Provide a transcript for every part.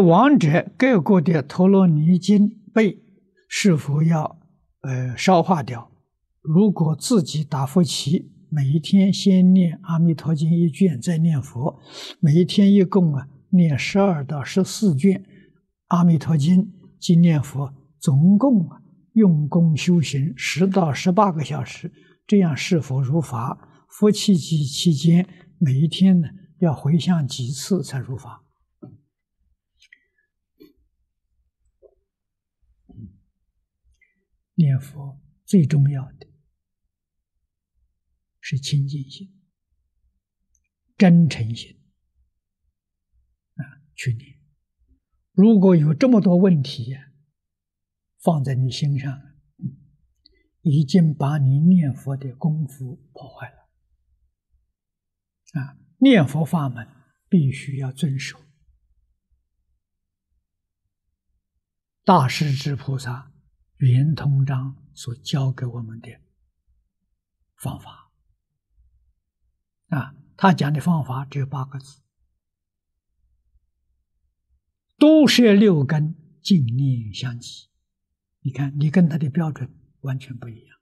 王者盖过的陀罗尼经被是否要呃烧化掉？如果自己打佛七，每一天先念《阿弥陀经》一卷，再念佛，每一天一共啊念十二到十四卷《阿弥陀经》，即念佛，总共啊用功修行十到十八个小时，这样是否如法？佛七期期间，每一天呢要回向几次才如法？念佛最重要的是清净心、真诚心啊！去念，如果有这么多问题呀，放在你心上，已经把你念佛的功夫破坏了啊！念佛法门必须要遵守大势至菩萨。圆通章所教给我们的方法啊，他讲的方法只有八个字：多摄六根，净念相继。你看，你跟他的标准完全不一样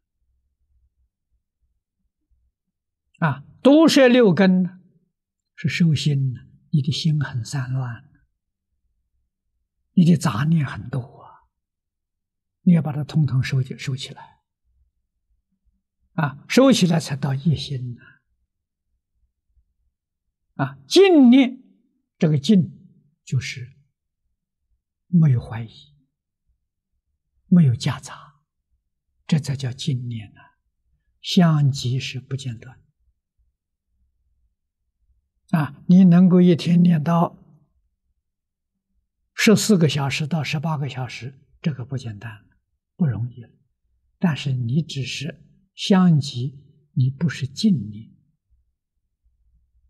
啊！多摄六根，是修心的，你的心很散乱，你的杂念很多。你要把它统统收起，收起来，啊，收起来才到一心呢，啊，净念这个净就是没有怀疑，没有夹杂，这才叫净念呢，相即是不间断，啊，你能够一天念到十四个小时到十八个小时，这个不简单。不容易了，但是你只是相及，你不是净念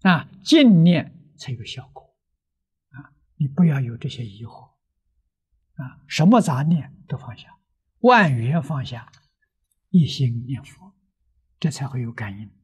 啊，净念才有效果啊！你不要有这些疑惑啊，什么杂念都放下，万缘放下，一心念佛，这才会有感应。